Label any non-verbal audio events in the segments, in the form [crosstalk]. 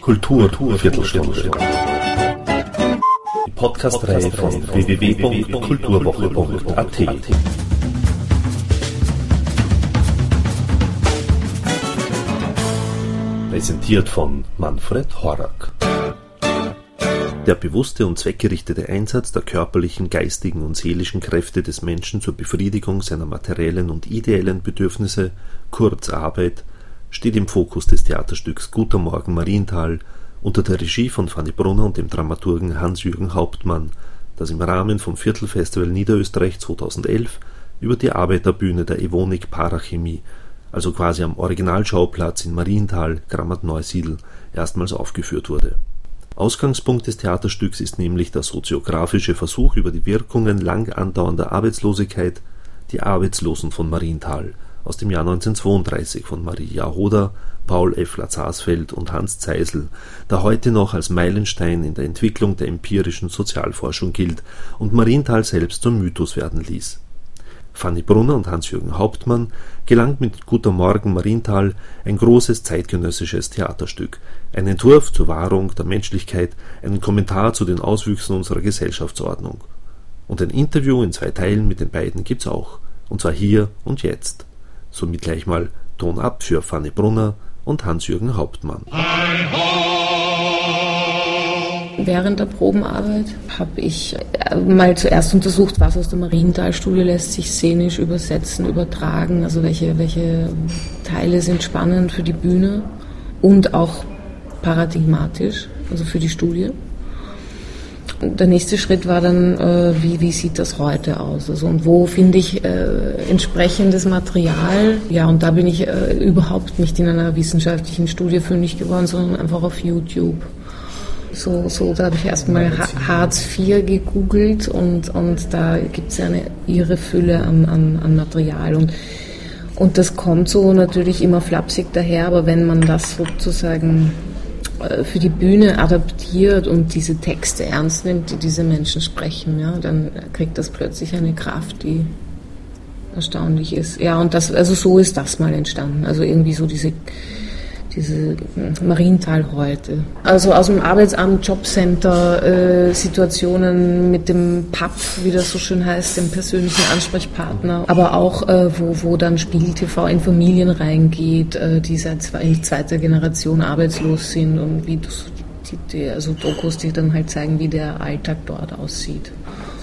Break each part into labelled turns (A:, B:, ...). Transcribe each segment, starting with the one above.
A: Kultur, Kultur Viertelstunde. Die Podcast-Reihe von www.kulturwoche.at. Präsentiert von Manfred Horak. Der bewusste und zweckgerichtete Einsatz der körperlichen, geistigen und seelischen Kräfte des Menschen zur Befriedigung seiner materiellen und ideellen Bedürfnisse, kurz Arbeit, steht im Fokus des Theaterstücks Guter Morgen Marienthal unter der Regie von Fanny Brunner und dem Dramaturgen Hans-Jürgen Hauptmann, das im Rahmen vom Viertelfestival Niederösterreich 2011 über die Arbeiterbühne der Evonik Parachemie, also quasi am Originalschauplatz in Marienthal, Grammat-Neusiedl, erstmals aufgeführt wurde Ausgangspunkt des Theaterstücks ist nämlich der soziografische Versuch über die Wirkungen lang andauernder Arbeitslosigkeit Die Arbeitslosen von Marienthal aus dem Jahr 1932 von Marie Jahoda, Paul F. Lazarsfeld und Hans Zeisel, der heute noch als Meilenstein in der Entwicklung der empirischen Sozialforschung gilt und Marienthal selbst zum Mythos werden ließ Fanny Brunner und Hans-Jürgen Hauptmann gelangt mit Guter Morgen Marienthal ein großes zeitgenössisches Theaterstück, ein Entwurf zur Wahrung der Menschlichkeit, ein Kommentar zu den Auswüchsen unserer Gesellschaftsordnung. Und ein Interview in zwei Teilen mit den beiden gibt's auch, und zwar hier und jetzt. Somit gleich mal Ton ab für Fanny Brunner und Hans-Jürgen Hauptmann.
B: Während der Probenarbeit habe ich äh, mal zuerst untersucht, was aus der Marienthal-Studie lässt sich szenisch übersetzen, übertragen, also welche, welche Teile sind spannend für die Bühne und auch paradigmatisch, also für die Studie. Der nächste Schritt war dann, äh, wie, wie sieht das heute aus? Also, und wo finde ich äh, entsprechendes Material? Ja, und da bin ich äh, überhaupt nicht in einer wissenschaftlichen Studie fündig geworden, sondern einfach auf YouTube. So, so da habe ich erstmal Hartz IV gegoogelt und, und da gibt es eine irre Fülle an, an, an Material. Und, und das kommt so natürlich immer flapsig daher, aber wenn man das sozusagen äh, für die Bühne adaptiert und diese Texte ernst nimmt, die diese Menschen sprechen, ja, dann kriegt das plötzlich eine Kraft, die erstaunlich ist. Ja, und das, also so ist das mal entstanden. Also irgendwie so diese diese Marienthal heute. Also aus dem Arbeitsamt, Jobcenter, äh, Situationen mit dem PAP, wie das so schön heißt, dem persönlichen Ansprechpartner, aber auch äh, wo, wo dann Spiegel TV in Familien reingeht, äh, die seit zwei, zweiter Generation arbeitslos sind und wie das, die, die, also Dokus, die dann halt zeigen, wie der Alltag dort aussieht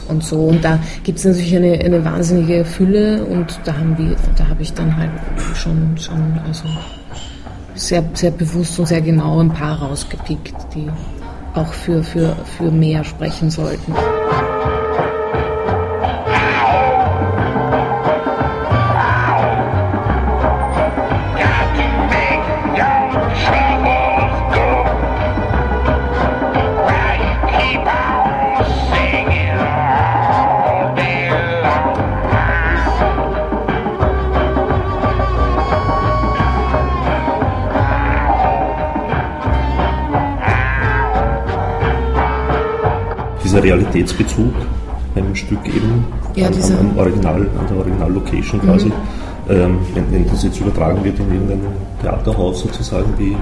B: und so. Und da gibt es natürlich eine, eine wahnsinnige Fülle und da haben wir, da habe ich dann halt schon, schon, also sehr, sehr bewusst und sehr genau ein paar rausgepickt, die auch für, für, für mehr sprechen sollten.
A: Realitätsbezug beim Stück eben ja, an, am Original, an der Original-Location quasi, mhm. ähm, wenn, wenn, das jetzt übertragen wird in irgendein Theaterhaus sozusagen, wie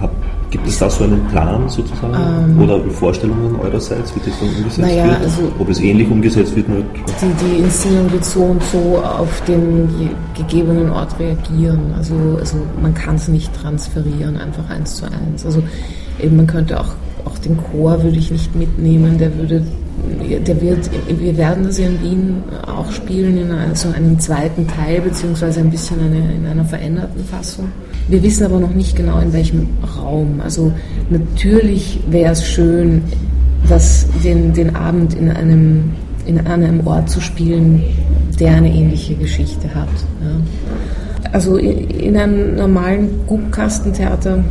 A: hab, Gibt es da so einen Plan sozusagen ähm, oder Vorstellungen eurerseits, wie das dann umgesetzt naja, wird? Also Ob es ähnlich umgesetzt wird? Nur
B: die, die Inszenierung wird so und so auf den gegebenen Ort reagieren. Also, also man kann es nicht transferieren, einfach eins zu eins. Also eben man könnte auch auch den Chor würde ich nicht mitnehmen, der würde, der wird, wir werden das ja in Wien auch spielen in so einem zweiten Teil, beziehungsweise ein bisschen eine, in einer veränderten Fassung. Wir wissen aber noch nicht genau in welchem Raum. Also natürlich wäre es schön, das, den, den Abend in einem, in einem Ort zu spielen, der eine ähnliche Geschichte hat. Ja. Also in, in einem normalen Guckkastentheater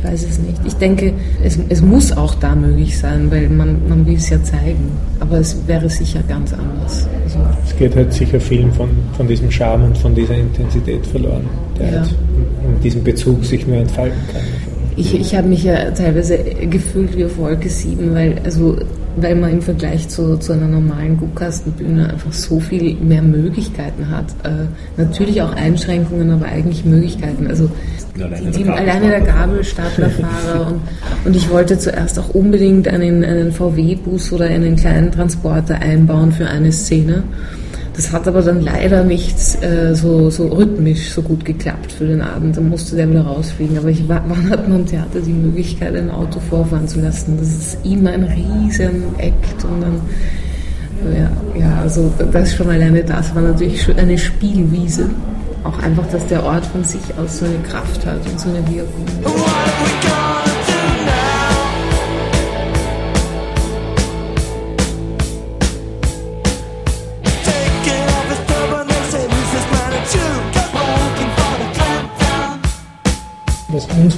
B: ich weiß es nicht. Ich denke, es, es muss auch da möglich sein, weil man, man will es ja zeigen. Aber es wäre sicher ganz anders.
C: Also es geht halt sicher vielen von, von diesem Charme und von dieser Intensität verloren, der ja. halt in diesem Bezug sich nur entfalten kann.
B: Ich, ich habe mich ja teilweise gefühlt wie auf Wolke 7, weil also weil man im Vergleich zu, zu einer normalen Guckkastenbühne einfach so viel mehr Möglichkeiten hat. Äh, natürlich auch Einschränkungen, aber eigentlich Möglichkeiten. Also alleine, die, der, alleine der Gabelstaplerfahrer [laughs] und, und ich wollte zuerst auch unbedingt einen, einen VW-Bus oder einen kleinen Transporter einbauen für eine Szene. Das hat aber dann leider nicht äh, so, so rhythmisch so gut geklappt für den Abend. Dann musste der wieder rausfliegen. Aber ich, wann hat man im Theater die Möglichkeit, ein Auto vorfahren zu lassen? Das ist immer ein riesen Act und dann ja, ja, also das schon alleine das war natürlich eine Spielwiese. Auch einfach, dass der Ort von sich aus so eine Kraft hat und so eine Wirkung.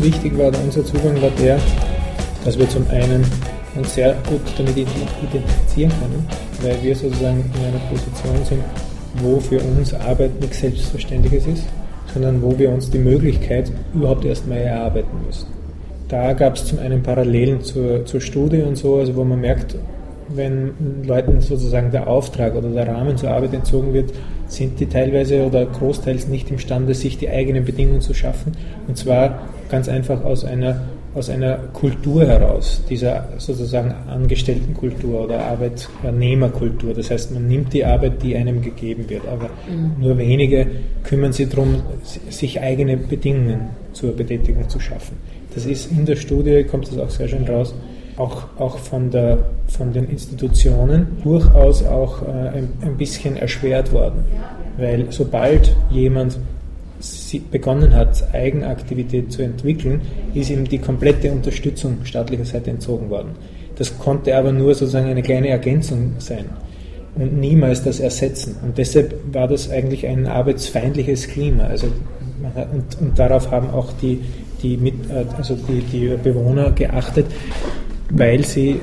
C: Wichtig war, unser Zugang war der, dass wir zum einen uns sehr gut damit identifizieren können, weil wir sozusagen in einer Position sind, wo für uns Arbeit nichts Selbstverständliches ist, sondern wo wir uns die Möglichkeit überhaupt erstmal erarbeiten müssen. Da gab es zum einen Parallelen zur, zur Studie und so, also wo man merkt, wenn Leuten sozusagen der Auftrag oder der Rahmen zur Arbeit entzogen wird, sind die teilweise oder großteils nicht imstande, sich die eigenen Bedingungen zu schaffen. Und zwar ganz einfach aus einer, aus einer Kultur heraus, dieser sozusagen Angestelltenkultur oder Arbeitnehmerkultur. Das heißt, man nimmt die Arbeit, die einem gegeben wird, aber mhm. nur wenige kümmern sich darum, sich eigene Bedingungen zur Betätigung zu schaffen. Das ist in der Studie, kommt das auch sehr schön raus, auch, auch von, der, von den Institutionen durchaus auch äh, ein, ein bisschen erschwert worden. Weil sobald jemand begonnen hat, Eigenaktivität zu entwickeln, ist ihm die komplette Unterstützung staatlicher Seite entzogen worden. Das konnte aber nur sozusagen eine kleine Ergänzung sein und niemals das Ersetzen. Und deshalb war das eigentlich ein arbeitsfeindliches Klima. Also und, und, darauf haben auch die, die, mit, also die, die Bewohner geachtet, weil sie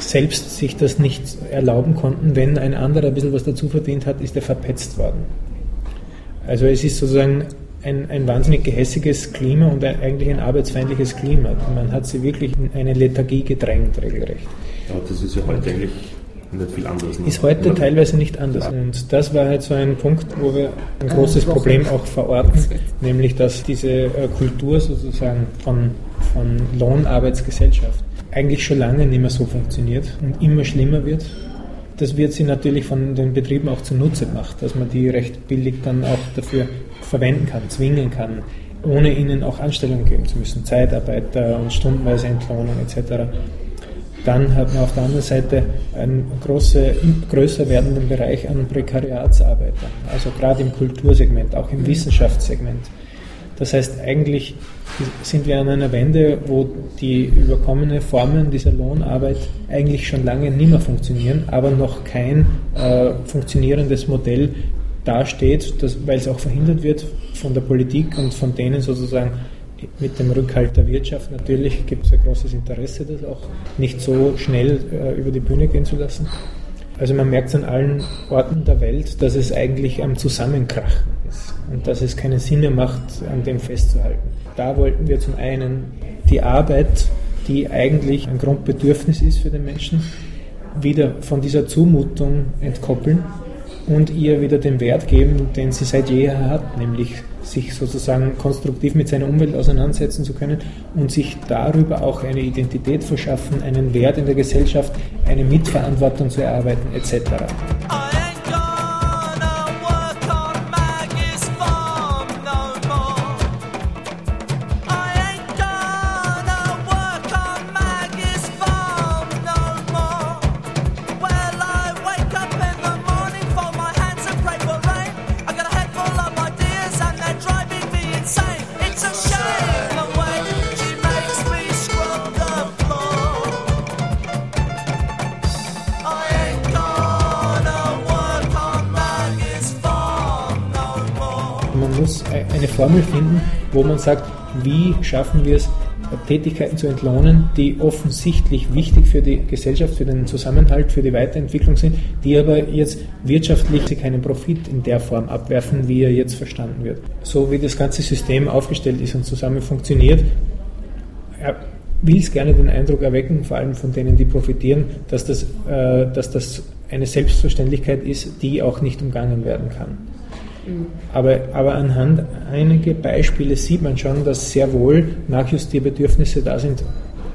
C: selbst sich das nicht erlauben konnten. Wenn ein anderer ein bisschen was dazu verdient hat, ist er verpetzt worden. Also es ist sozusagen ein, ein wahnsinnig gehässiges Klima und ein, eigentlich ein arbeitsfeindliches Klima. Man hat sie wirklich in eine Lethargie gedrängt, regelrecht.
A: Ja, das ist ja heute eigentlich nicht viel anders.
C: Ne? Ist heute teilweise nicht anders. Und das war halt so ein Punkt, wo wir ein großes Problem auch verorten, [laughs] nämlich dass diese äh, Kultur sozusagen von, von Lohnarbeitsgesellschaft eigentlich schon lange nicht mehr so funktioniert und immer schlimmer wird. Das wird sie natürlich von den Betrieben auch zunutze gemacht, dass man die recht billig dann auch dafür verwenden kann, zwingen kann, ohne ihnen auch Anstellungen geben zu müssen, Zeitarbeiter und stundenweise Entlohnung etc. Dann hat man auf der anderen Seite einen große, größer werdenden Bereich an Prekariatsarbeitern, also gerade im Kultursegment, auch im Wissenschaftssegment. Das heißt, eigentlich sind wir an einer Wende, wo die überkommene Formen dieser Lohnarbeit eigentlich schon lange nicht mehr funktionieren, aber noch kein äh, funktionierendes Modell dasteht, das, weil es auch verhindert wird von der Politik und von denen sozusagen mit dem Rückhalt der Wirtschaft. Natürlich gibt es ein großes Interesse, das auch nicht so schnell äh, über die Bühne gehen zu lassen. Also man merkt es an allen Orten der Welt, dass es eigentlich am Zusammenkrachen und dass es keinen Sinn mehr macht, an dem festzuhalten. Da wollten wir zum einen die Arbeit, die eigentlich ein Grundbedürfnis ist für den Menschen, wieder von dieser Zumutung entkoppeln und ihr wieder den Wert geben, den sie seit jeher hat, nämlich sich sozusagen konstruktiv mit seiner Umwelt auseinandersetzen zu können und sich darüber auch eine Identität verschaffen, einen Wert in der Gesellschaft, eine Mitverantwortung zu erarbeiten etc. Formel finden, wo man sagt, wie schaffen wir es, Tätigkeiten zu entlohnen, die offensichtlich wichtig für die Gesellschaft, für den Zusammenhalt, für die Weiterentwicklung sind, die aber jetzt wirtschaftlich keinen Profit in der Form abwerfen, wie er jetzt verstanden wird. So wie das ganze System aufgestellt ist und zusammen funktioniert, will es gerne den Eindruck erwecken, vor allem von denen, die profitieren, dass das, äh, dass das eine Selbstverständlichkeit ist, die auch nicht umgangen werden kann. Aber, aber anhand einiger Beispiele sieht man schon, dass sehr wohl Nachjustierbedürfnisse da sind,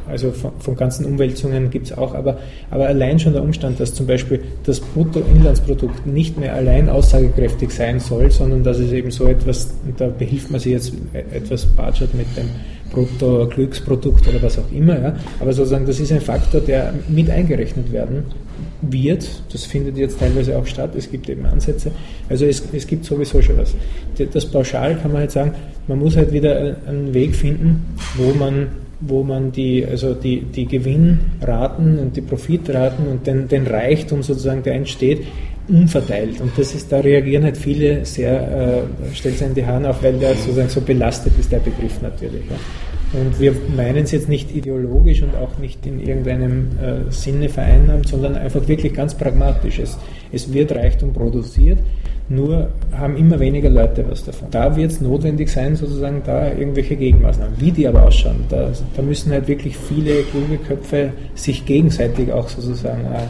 C: also von, von ganzen Umwälzungen gibt es auch, aber, aber allein schon der Umstand, dass zum Beispiel das Bruttoinlandsprodukt nicht mehr allein aussagekräftig sein soll, sondern dass es eben so etwas, da behilft man sich jetzt etwas Budget mit dem Brutto-Glücksprodukt oder was auch immer, ja. aber sozusagen das ist ein Faktor, der mit eingerechnet werden wird. Das findet jetzt teilweise auch statt. Es gibt eben Ansätze. Also es, es gibt sowieso schon was. Das pauschal kann man halt sagen, man muss halt wieder einen Weg finden, wo man wo man die, also die, die Gewinnraten und die Profitraten und den, den Reichtum sozusagen, der entsteht, umverteilt. Und das ist, da reagieren halt viele sehr, äh, stellt sich in die Haare auf, weil der sozusagen so belastet ist, der Begriff natürlich. Ja. Und wir meinen es jetzt nicht ideologisch und auch nicht in irgendeinem äh, Sinne vereinnahmt, sondern einfach wirklich ganz pragmatisch. Es, es wird Reichtum produziert nur haben immer weniger Leute was davon. Da wird es notwendig sein, sozusagen da irgendwelche Gegenmaßnahmen. Wie die aber ausschauen, da, da müssen halt wirklich viele kluge Köpfe sich gegenseitig auch sozusagen äh,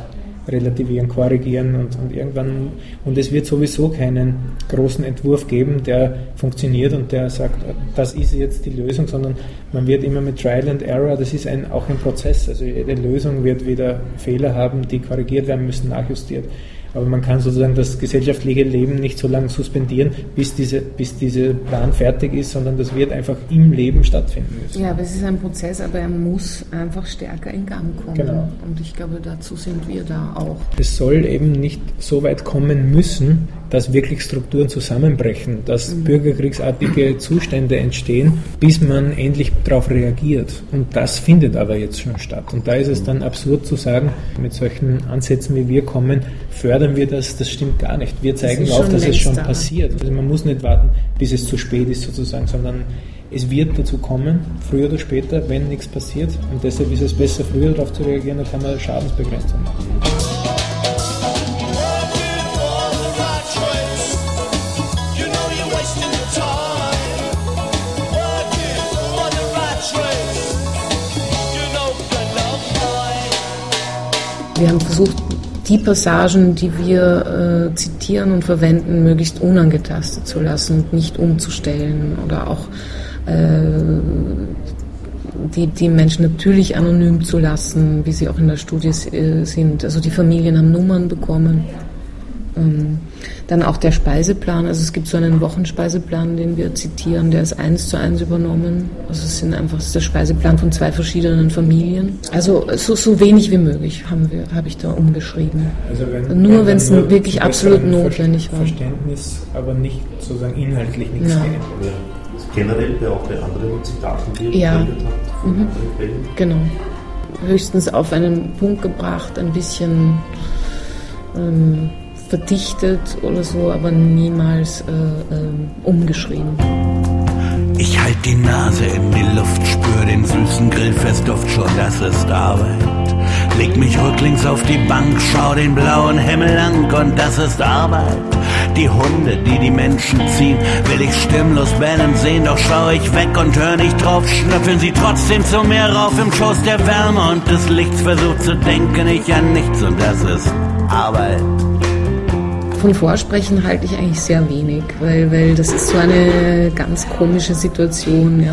C: relativieren, korrigieren und, und irgendwann, und es wird sowieso keinen großen Entwurf geben, der funktioniert und der sagt, das ist jetzt die Lösung, sondern man wird immer mit Trial and Error, das ist ein, auch ein Prozess, also jede Lösung wird wieder Fehler haben, die korrigiert werden müssen, nachjustiert. Aber man kann sozusagen das gesellschaftliche Leben nicht so lange suspendieren, bis, diese, bis dieser Plan fertig ist, sondern das wird einfach im Leben stattfinden müssen.
B: Ja, aber es ist ein Prozess, aber er muss einfach stärker in Gang kommen. Genau. Und ich glaube, dazu sind wir da auch.
C: Es soll eben nicht so weit kommen müssen, dass wirklich Strukturen zusammenbrechen, dass mhm. bürgerkriegsartige Zustände entstehen, bis man endlich darauf reagiert. Und das findet aber jetzt schon statt. Und da ist es dann absurd zu sagen, mit solchen Ansätzen wie wir kommen, fördern wir das, das stimmt gar nicht. Wir zeigen auf, dass es schon da. passiert. Also man muss nicht warten, bis es zu spät ist sozusagen, sondern es wird dazu kommen, früher oder später, wenn nichts passiert. Und deshalb ist es besser, früher darauf zu reagieren, dann kann man Schadensbegrenzung machen.
B: Wir haben versucht, die Passagen, die wir äh, zitieren und verwenden, möglichst unangetastet zu lassen und nicht umzustellen oder auch äh, die, die Menschen natürlich anonym zu lassen, wie sie auch in der Studie äh, sind. Also die Familien haben Nummern bekommen. Ähm, dann auch der Speiseplan, also es gibt so einen Wochenspeiseplan, den wir zitieren, der ist eins zu eins übernommen. Also es sind einfach der Speiseplan von zwei verschiedenen Familien. Also so, so wenig wie möglich haben wir, habe ich da umgeschrieben. Also wenn, nur wenn es wirklich absolut notwendig war.
C: Verständnis, aber nicht sozusagen inhaltlich nichts ja. geändert.
A: Generell bei auch bei anderen Zitaten, die ihr
B: ja. habt, mhm. Genau. Höchstens auf einen Punkt gebracht, ein bisschen ähm, verdichtet oder so, aber niemals äh, äh, umgeschrieben.
D: Ich halt die Nase in die Luft, spür den süßen Grillfestduft schon, das ist Arbeit. Leg mich rücklings auf die Bank, schau den blauen Himmel an und das ist Arbeit. Die Hunde, die die Menschen ziehen, will ich stimmlos bellen sehen, doch schau ich weg und hör nicht drauf, schnüffeln sie trotzdem zu mir rauf im Schoß der Wärme und des Lichts versucht zu denken ich an nichts und das ist Arbeit
B: von Vorsprechen halte ich eigentlich sehr wenig, weil, weil das ist so eine ganz komische Situation. Ja.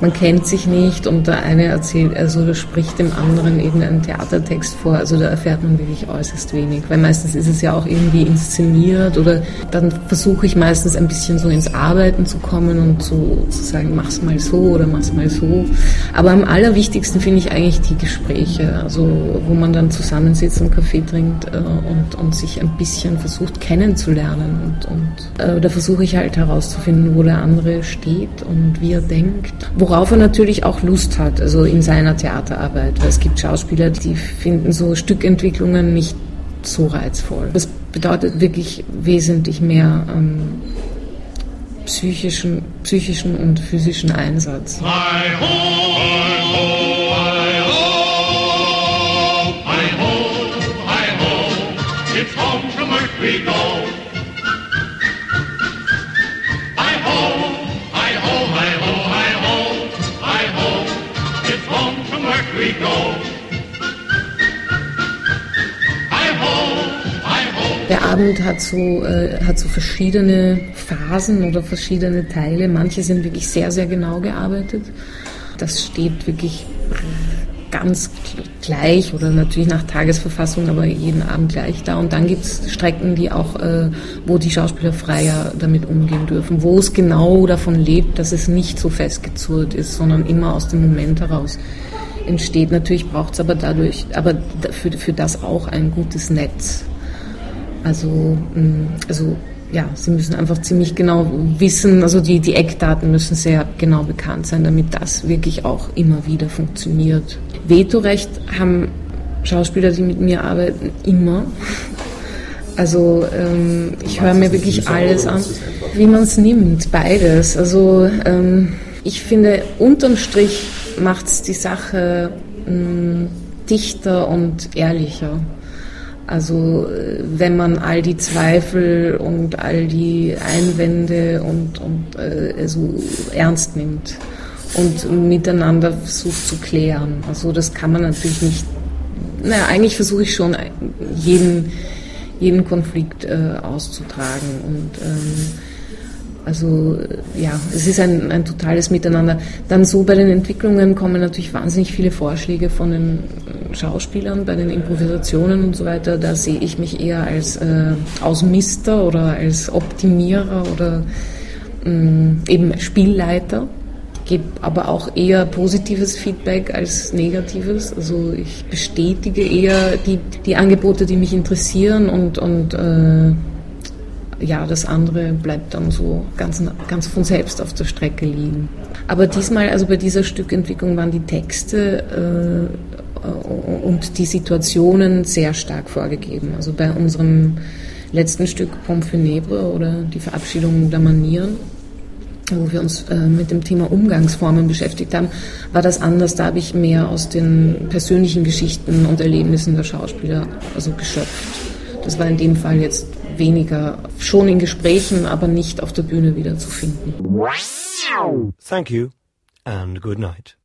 B: Man kennt sich nicht und der eine erzählt, also spricht dem anderen irgendeinen Theatertext vor. Also da erfährt man wirklich äußerst wenig, weil meistens ist es ja auch irgendwie inszeniert oder dann versuche ich meistens ein bisschen so ins Arbeiten zu kommen und so zu sagen, mach's mal so oder mach's mal so. Aber am allerwichtigsten finde ich eigentlich die Gespräche, also wo man dann zusammensitzt und Kaffee trinkt äh, und, und sich ein bisschen versucht kennenzulernen und, und äh, da versuche ich halt herauszufinden, wo der andere steht und wie er denkt, worauf er natürlich auch Lust hat, also in seiner Theaterarbeit. Weil es gibt Schauspieler, die finden so Stückentwicklungen nicht so reizvoll. Das bedeutet wirklich wesentlich mehr ähm, psychischen, psychischen und physischen Einsatz. Hi ho, hi ho, it's home from earth we go. Abend hat so, äh, hat so verschiedene Phasen oder verschiedene Teile. Manche sind wirklich sehr, sehr genau gearbeitet. Das steht wirklich ganz gleich oder natürlich nach Tagesverfassung, aber jeden Abend gleich da. Und dann gibt es Strecken, die auch, äh, wo die Schauspieler freier damit umgehen dürfen, wo es genau davon lebt, dass es nicht so festgezurrt ist, sondern immer aus dem Moment heraus entsteht. Natürlich braucht es aber dadurch, aber für, für das auch ein gutes Netz. Also, mm, also ja, sie müssen einfach ziemlich genau wissen, also die, die Eckdaten müssen sehr genau bekannt sein, damit das wirklich auch immer wieder funktioniert. Vetorecht haben Schauspieler, die mit mir arbeiten, immer. Also ähm, ich höre mir wirklich alles an, wie man es nimmt, beides. Also ähm, ich finde, unterm Strich macht es die Sache mh, mm, dichter und ehrlicher. Also äh, wenn man all die Zweifel und all die Einwände und, und äh, so ernst nimmt und miteinander versucht zu klären. Also das kann man natürlich nicht. Naja, eigentlich versuche ich schon jeden, jeden Konflikt äh, auszutragen und ähm, also ja, es ist ein, ein totales Miteinander. Dann so bei den Entwicklungen kommen natürlich wahnsinnig viele Vorschläge von den Schauspielern, bei den Improvisationen und so weiter. Da sehe ich mich eher als äh, Ausmister oder als Optimierer oder mh, mm, eben Spielleiter. Gebe aber auch eher positives Feedback als negatives. Also ich bestätige eher die, die Angebote, die mich interessieren und, und äh, ja, das andere bleibt dann so ganz, ganz von selbst auf der Strecke liegen. Aber diesmal, also bei dieser Stückentwicklung waren die Texte äh, und die Situationen sehr stark vorgegeben. Also bei unserem letzten Stück Pommes Funèbre oder die Verabschiedung der Manieren, wo wir uns äh, mit dem Thema Umgangsformen beschäftigt haben, war das anders. Da habe ich mehr aus den persönlichen Geschichten und Erlebnissen der Schauspieler also geschöpft. Das war in dem Fall jetzt weniger schon in Gesprächen, aber nicht auf der Bühne wiederzufinden.
E: Thank you and good night.